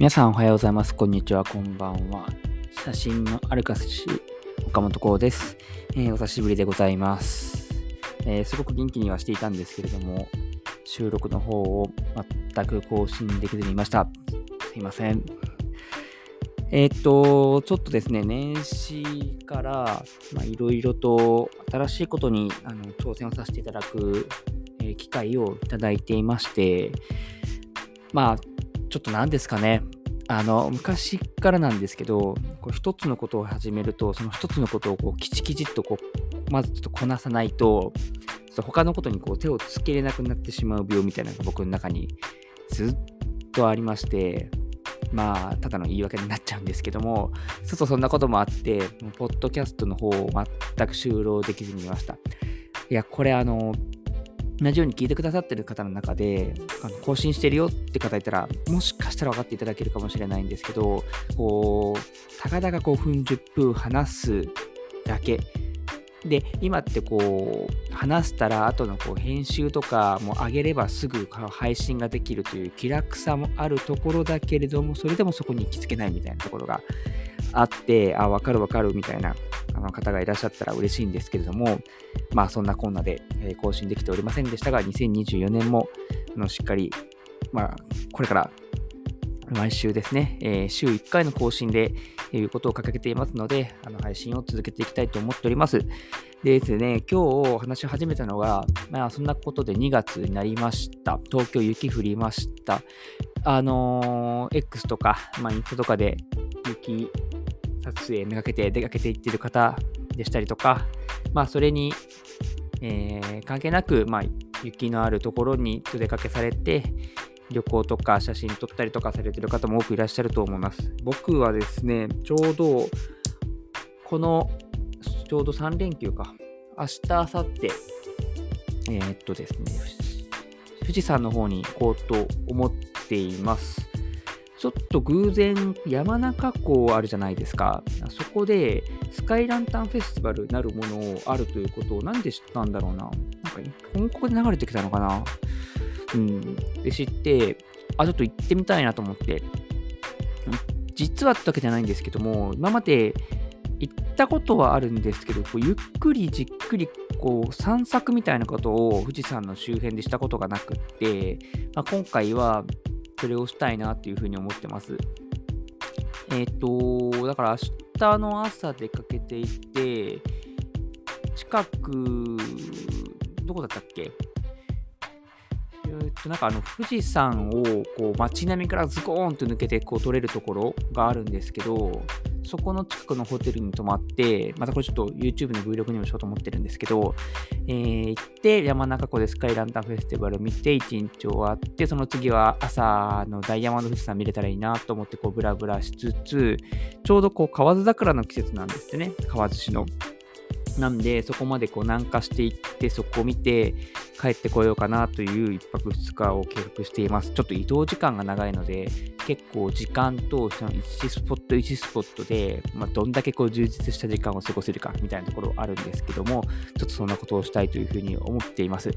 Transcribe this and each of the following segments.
皆さんおはようございます。こんにちは、こんばんは。写真のアルカス氏、岡本幸です、えー、お久しぶりでございます、えー、すごく元気にはしていたんですけれども、収録の方を全く更新できずにいました。すいません。えー、っと、ちょっとですね、年始からいろいろと新しいことにあの挑戦をさせていただく、え、機会をいただいていまして、まあ、ちょっと何ですかね、あの、昔からなんですけど、こう一つのことを始めると、その一つのことをこうきちきちっとこう、まずちょっとこなさないと、他のことにこう手をつけれなくなってしまう病みたいなのが僕の中にずっとありまして、まあ、ただの言い訳になっちゃうんですけども、ちょっとそんなこともあって、ポッドキャストの方を全く就労できずにいました。いや、これあの、同じように聞いてくださってる方の中で、あの更新してるよって方いたら、もしかしたら分かっていただけるかもしれないんですけど、こう、たかだか5分、10分話すだけ。で、今ってこう、話したら後のこう編集とかも上げればすぐ配信ができるという気楽さもあるところだけれども、それでもそこに行きつけないみたいなところがあって、あ、わかるわかるみたいなあの方がいらっしゃったら嬉しいんですけれども、まあそんなこんなで、え更新できておりませんでしたが、2024年もあのしっかり、まあこれから毎週ですね、えー、週1回の更新で、いうことを掲げていますので、あの配信を続けていきたいと思っております。でですね、今日話し始めたのが、まあそんなことで2月になりました。東京雪降りました。あのー、X とか、まあインスタとかで雪撮影めがけて出かけていってる方でしたりとか、まあ、それに、えー、関係なく、まあ、雪のあるところにお出かけされて、旅行とか写真撮ったりとかされてる方も多くいらっしゃると思います。僕はですね、ちょうど、この、ちょうど3連休か、明日、明後日、えー、っとですね、富士山の方に行こうと思っています。ちょっと偶然、山中湖あるじゃないですか。そこで、スカイランタンフェスティバルなるものをあるということを、なんで知ったんだろうな。なんか、本国で流れてきたのかな。うん。で、知って、あ、ちょっと行ってみたいなと思って。実はってわけじゃないんですけども、今まで行ったことはあるんですけど、こうゆっくりじっくりこう散策みたいなことを富士山の周辺でしたことがなくって、まあ、今回はそれをしたいなっていうふうに思ってます。えっ、ー、と、だから明日の朝出かけていて、近く、どこだったっけ？えっと、なんかあの富士山をこう街並みからズコーンと抜けてこう撮れるところがあるんですけど、そこの近くのホテルに泊まって、またこれちょっと YouTube の Vlog にもしようと思ってるんですけど、えー、行って山中湖でスカイランタンフェスティバル見て1日終わって、その次は朝のダイヤモンド富士山見れたらいいなと思ってこうブラブラしつつ、ちょうどこう河津桜の季節なんですね、河津市の。なんで、そこまでこう南下していって、そこを見て帰ってこようかなという1泊2日を計画しています。ちょっと移動時間が長いので、結構時間とその1スポット1スポットで、まあ、どんだけこう充実した時間を過ごせるかみたいなところあるんですけども、ちょっとそんなことをしたいというふうに思っています。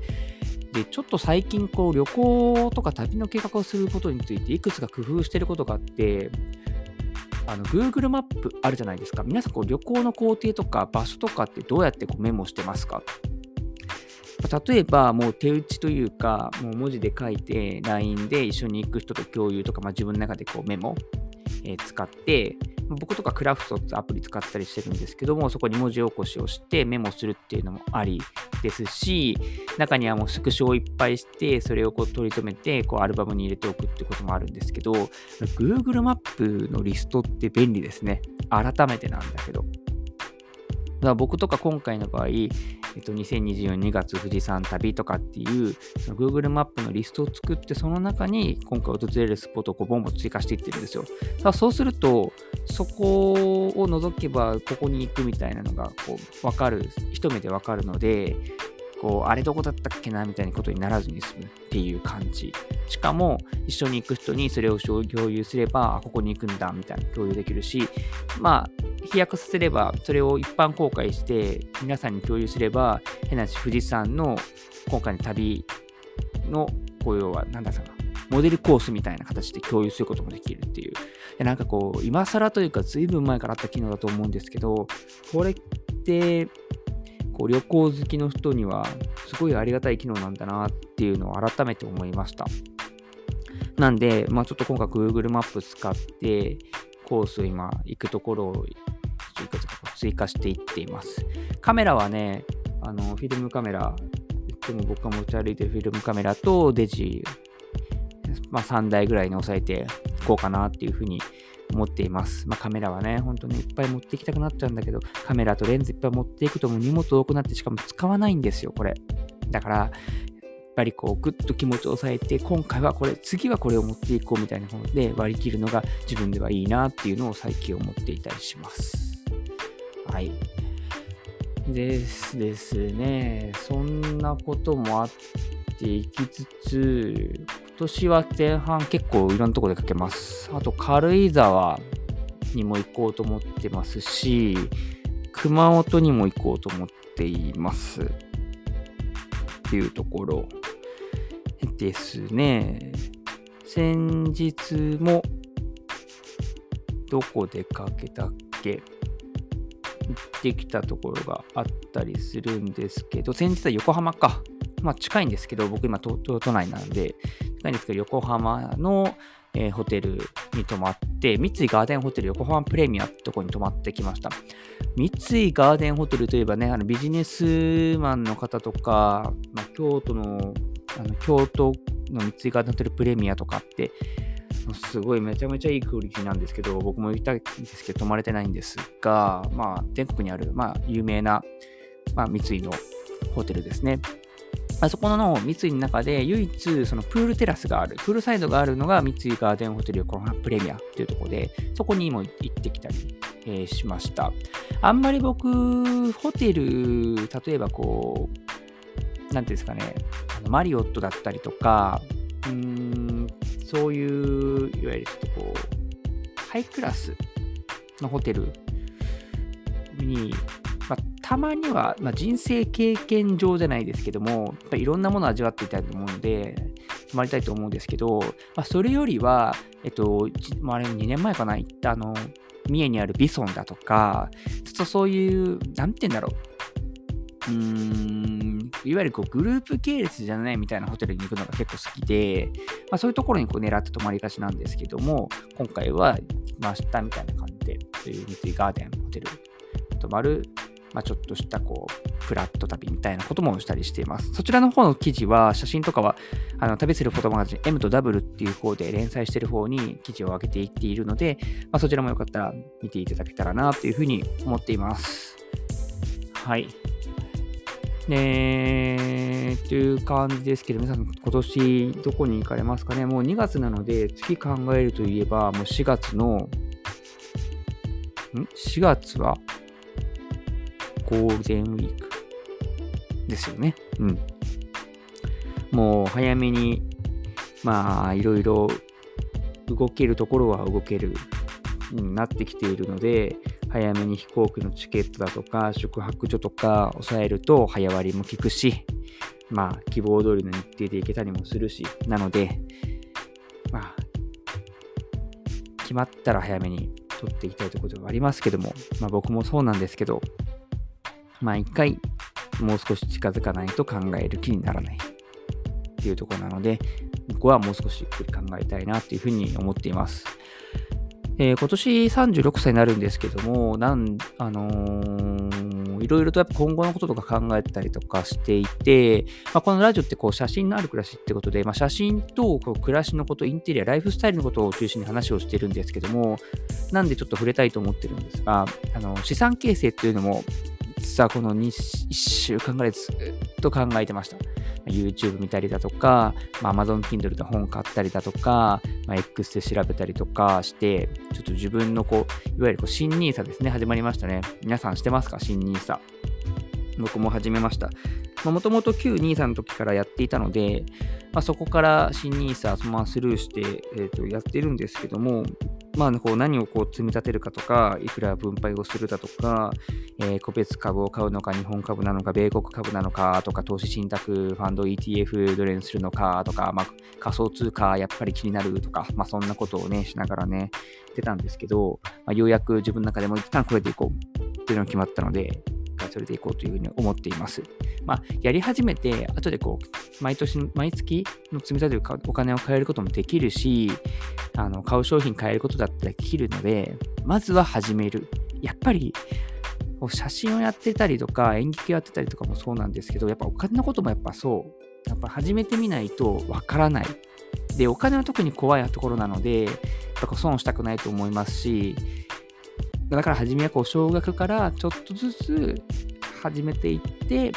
で、ちょっと最近こう旅行とか旅の計画をすることについていくつか工夫してることがあって、あの Google マップあるじゃないですか。皆さんこう旅行の工程とか場所とかってどうやってこうメモしてますか？例えばもう手打ちというか、もう文字で書いて LINE で一緒に行く人と共有とか、まあ、自分の中でこうメモ、え、使って、僕とかクラフトってアプリ使ったりしてるんですけども、そこに文字起こしをしてメモするっていうのもありですし、中にはもうスクショをいっぱいして、それをこう取り留めて、こうアルバムに入れておくってこともあるんですけど、Google マップのリストって便利ですね。改めてなんだけど。だから僕とか今回の場合、えっと、2024年2月富士山旅とかっていう Google マップのリストを作ってその中に今回訪れるスポットをこうボンボン追加していってるんですよ。だそうするとそこを除けばここに行くみたいなのがこう分かる一目でわかるのでこうあれどこだったっけなみたいなことにならずに済むっていう感じ。しかも一緒に行く人にそれを共有すればあここに行くんだみたいな共有できるしまあ飛躍させれば、それを一般公開して、皆さんに共有すれば、変な話、富士山の今回の旅の、こう要は、なんださモデルコースみたいな形で共有することもできるっていう。でなんかこう、今更というか、ずいぶん前からあった機能だと思うんですけど、これって、こう旅行好きの人にはすごいありがたい機能なんだなっていうのを改めて思いました。なんで、まあ、ちょっと今回 Google マップ使ってコースを今行くところを追加していっています。カメラはね、あのフィルムカメラ、いも僕が持ち歩いてるフィルムカメラとデジ、まあ、3台ぐらいに抑えていこうかなっていうふうに思っています。まあ、カメラはね、本当にいっぱい持っていきたくなっちゃうんだけど、カメラとレンズいっぱい持っていくともう荷物多くなって、しかも使わないんですよ、これ。だから、やっぱりこう、ぐっと気持ちを抑えて、今回はこれ、次はこれを持っていこうみたいなもので割り切るのが自分ではいいなっていうのを最近思っていたりします。はい。ですですね、そんなこともあっていきつつ、今年は前半結構いろんなとこでかけます。あと軽井沢にも行こうと思ってますし、熊本にも行こうと思っています。っていうところですね。先日もどこでかけたっけ？行ってきたところがあったりするんですけど、先日は横浜か。まあ近いんですけど、僕今東京都内なんで、近いんですけど、横浜の、えー、ホテルに泊まって、三井ガーデンホテル横浜プレミアってとこに泊まってきました。三井ガーデンホテルといえばね、あのビジネスマンの方とか、まあ、京都の、あの京都の三井ガーデンホテルプレミアとかって、すごいめちゃめちゃいいクオリティなんですけど、僕も行きたんですけど、泊まれてないんですが、まあ、全国にある、まあ、有名な、まあ、三井のホテルですね。あそこの三井の中で唯一そのプールテラスがある、プールサイドがあるのが三井ガーデンホテル横浜プレミアというところで、そこにも行ってきたり、えー、しました。あんまり僕、ホテル、例えばこう、なんていうんですかね、あのマリオットだったりとか、うーんそういう、いわゆるちょっとこう、ハイクラスのホテルに、たまには、まあ、人生経験上じゃないですけども、やっぱいろんなものを味わっていたいと思うので、泊まりたいと思うんですけど、まあ、それよりは、えっと、あれ2年前かな、行ったあの、三重にあるビソンだとか、ちょっとそういう、なんて言うんだろう。うーん、いわゆるこうグループ系列じゃないみたいなホテルに行くのが結構好きで、まあ、そういうところにこう狙って泊まりがちなんですけども、今回は来ましたみたいな感じで、そういう三井ガーデンホテル泊まるまあ、ちょっとしたこう、フラット旅みたいなこともしたりしています。そちらの方の記事は、写真とかは、あの旅するフォトマガジン M と W っていう方で連載している方に記事を上げていっているので、まあ、そちらもよかったら見ていただけたらなというふうに思っています。はい。ねという感じですけど、皆さん今年どこに行かれますかね？もう2月なので、次考えるといえば、もう4月の、ん ?4 月は？ゴールデンウィークですよね。うん。もう早めに、まあ、いろいろ動けるところは動ける、になってきているので、早めに飛行機のチケットだとか、宿泊所とか抑えると早割も効くし、まあ、希望通りの日程で行けたりもするし、なので、まあ、決まったら早めに取っていきたいということがありますけども、まあ僕もそうなんですけど、毎回もう少し近づかないと考える気にならないっていうところなので、僕はもう少しゆっくり考えたいなっていうふうに思っています。えー、今年36歳になるんですけども、なん、あのー、いろいろとやっぱ今後のこととか考えたりとかしていて、まあ、このラジオってこう写真のある暮らしってことで、まあ、写真とこう暮らしのこと、インテリア、ライフスタイルのことを中心に話をしてるんですけども、なんでちょっと触れたいと思ってるんですが、あの資産形成っていうのも実はこの 1, 週間ぐらいずっと考えてました。YouTube 見たりだとか、まあ、Amazon Kindle で本買ったりだとか、まあ、X で調べたりとかして、ちょっと自分のこう、いわゆるこう新 NISA ですね、始まりましたね。皆さんしてますか？新 NISA。僕も始めました。もともと旧 NISA の時からやっていたので、まあ、そこから新 NISA ままスルーして、えー、とやってるんですけども、まあ、こう何をこう積み立てるかとか、いくら分配をするだとか、えー、個別株を買うのか、日本株なのか、米国株なのかとか、投資信託、ファンド ETF どれにするのかとか、まあ、仮想通貨やっぱり気になるとか、まあ、そんなことをね、しながらね、出たんですけど、まあ、ようやく自分の中でも一旦これでいこうっていうのが決まったので、それでいこうというふうに思っています。まあ、やり始めて、後でこう、毎年、毎月の積み立てるお金を変えることもできるし、あの買う商品変えることだったらできるので、まずは始める。やっぱり、写真をやってたりとか、演劇をやってたりとかもそうなんですけど、やっぱお金のこともやっぱそう。やっぱ始めてみないとわからない。で、お金は特に怖いところなので、やっぱ損したくないと思いますし、だから初めはこう少額からちょっとずつ始めていって、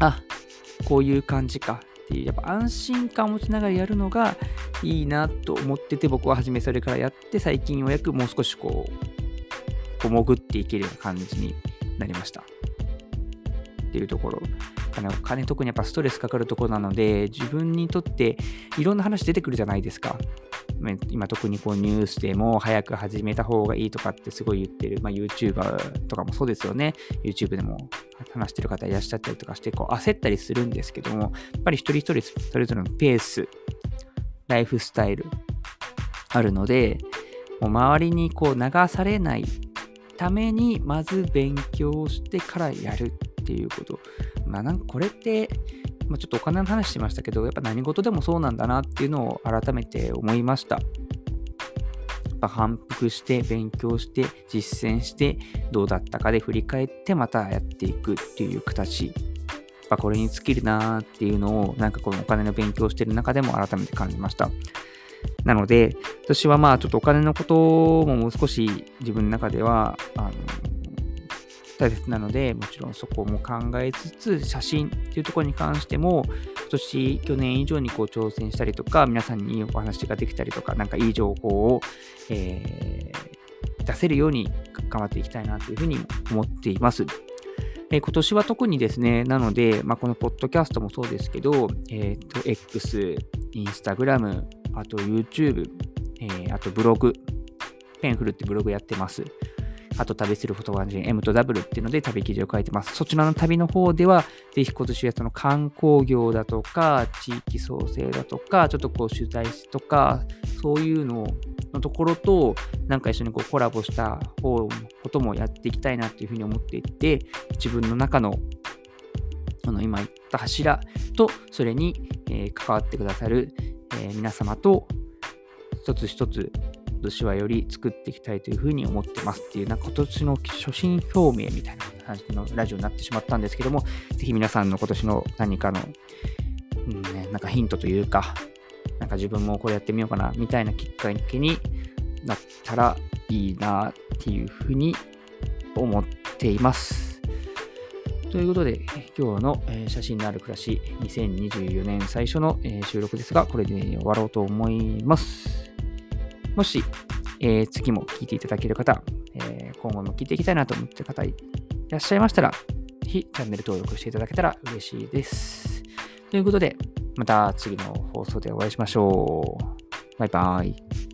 あ、こういう感じかっていう、やっぱ安心感を持ちながらやるのがいいなと思ってて、僕は初めそれからやって、最近ようやくもう少しこう、こう潜っていけるような感じになりました。っていうところ。お金特にやっぱストレスかかるところなので、自分にとっていろんな話出てくるじゃないですか。今特にこうニュースでも早く始めた方がいいとかってすごい言ってる、まあ、YouTuber とかもそうですよね。YouTube でも話してる方いらっしゃったりとかして、こう焦ったりするんですけども、やっぱり一人一人それぞれのペース、ライフスタイルあるので、もう周りにこう流されないために、まず勉強してからやるっていうこと。まあなんかこれって、まあ、ちょっとお金の話しましたけど、やっぱ何事でもそうなんだなっていうのを改めて思いました。やっぱ反復して勉強して実践してどうだったかで振り返ってまたやっていくっていう形。やっぱこれに尽きるなーっていうのをなんかこのお金の勉強してる中でも改めて感じました。なので、私はまあちょっとお金のことももう少し自分の中では、あ、大切なので、もちろんそこも考えつつ、写真っていうところに関しても、今年、去年以上にこう挑戦したりとか、皆さんにお話ができたりとか、なんかいい情報を、えー、出せるように頑張っていきたいなというふうに思っています。え、今年は特にですね、なので、まあ、このポッドキャストもそうですけど、え、ー、X、Instagram、あと YouTube、えー、あとブログ、ペンフルってブログやってます。あと旅するフォトワンジン M と W っていうので旅記事を書いてます。そちらの旅の方では、ぜひ今年はその観光業だとか、地域創生だとか、ちょっとこう取材とか、そういうののところと、なんか一緒にこうコラボした方のこともやっていきたいなっていうふうに思っていて、自分の中のその今言った柱と、それに、え、関わってくださる、え、皆様と、一つ一つ今年はより作っていきたいというふうに思ってますっていう、なんか今年の初心表明みたいな感じのラジオになってしまったんですけども、ぜひ皆さんの今年の何かの、うんね、なんかヒントというか、なんか自分もこれやってみようかな、みたいなきっかけになったらいいなっていうふうに思っています。ということで、今日の、写真のある暮らし2024年最初の、収録ですが、これで終わろうと思います。もし、えー、次も聞いていただける方、えー、今後も聞いていきたいなと思ってる方いらっしゃいましたら、ぜひチャンネル登録していただけたら嬉しいです。ということで、また次の放送でお会いしましょう。バイバーイ。